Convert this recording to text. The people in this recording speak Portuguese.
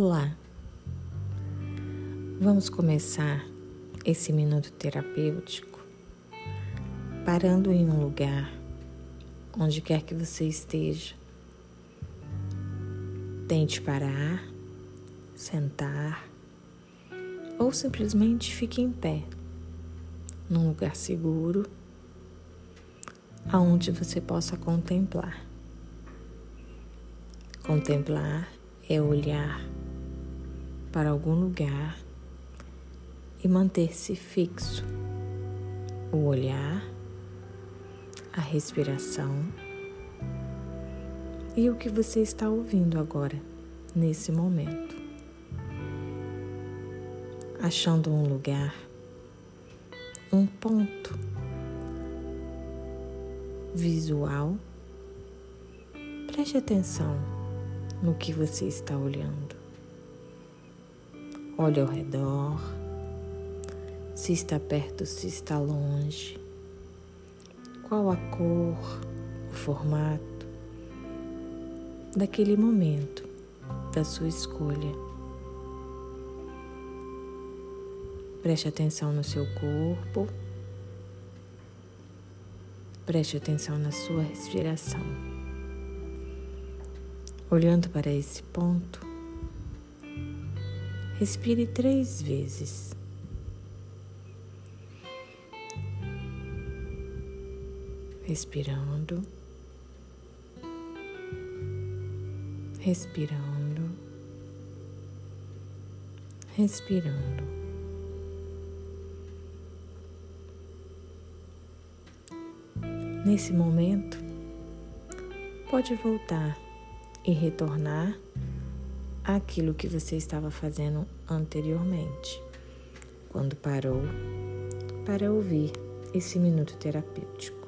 Olá, vamos começar esse minuto terapêutico parando em um lugar, onde quer que você esteja. Tente parar, sentar ou simplesmente fique em pé, num lugar seguro, aonde você possa contemplar. Contemplar é olhar para algum lugar e manter-se fixo. O olhar, a respiração e o que você está ouvindo agora, nesse momento. Achando um lugar, um ponto visual, preste atenção no que você está olhando. Olhe ao redor, se está perto, se está longe, qual a cor, o formato daquele momento da sua escolha. Preste atenção no seu corpo, preste atenção na sua respiração. Olhando para esse ponto, respire três vezes. Respirando, respirando, respirando. Nesse momento, pode voltar e retornar àquilo que você estava fazendo anteriormente, quando parou para ouvir esse minuto terapêutico.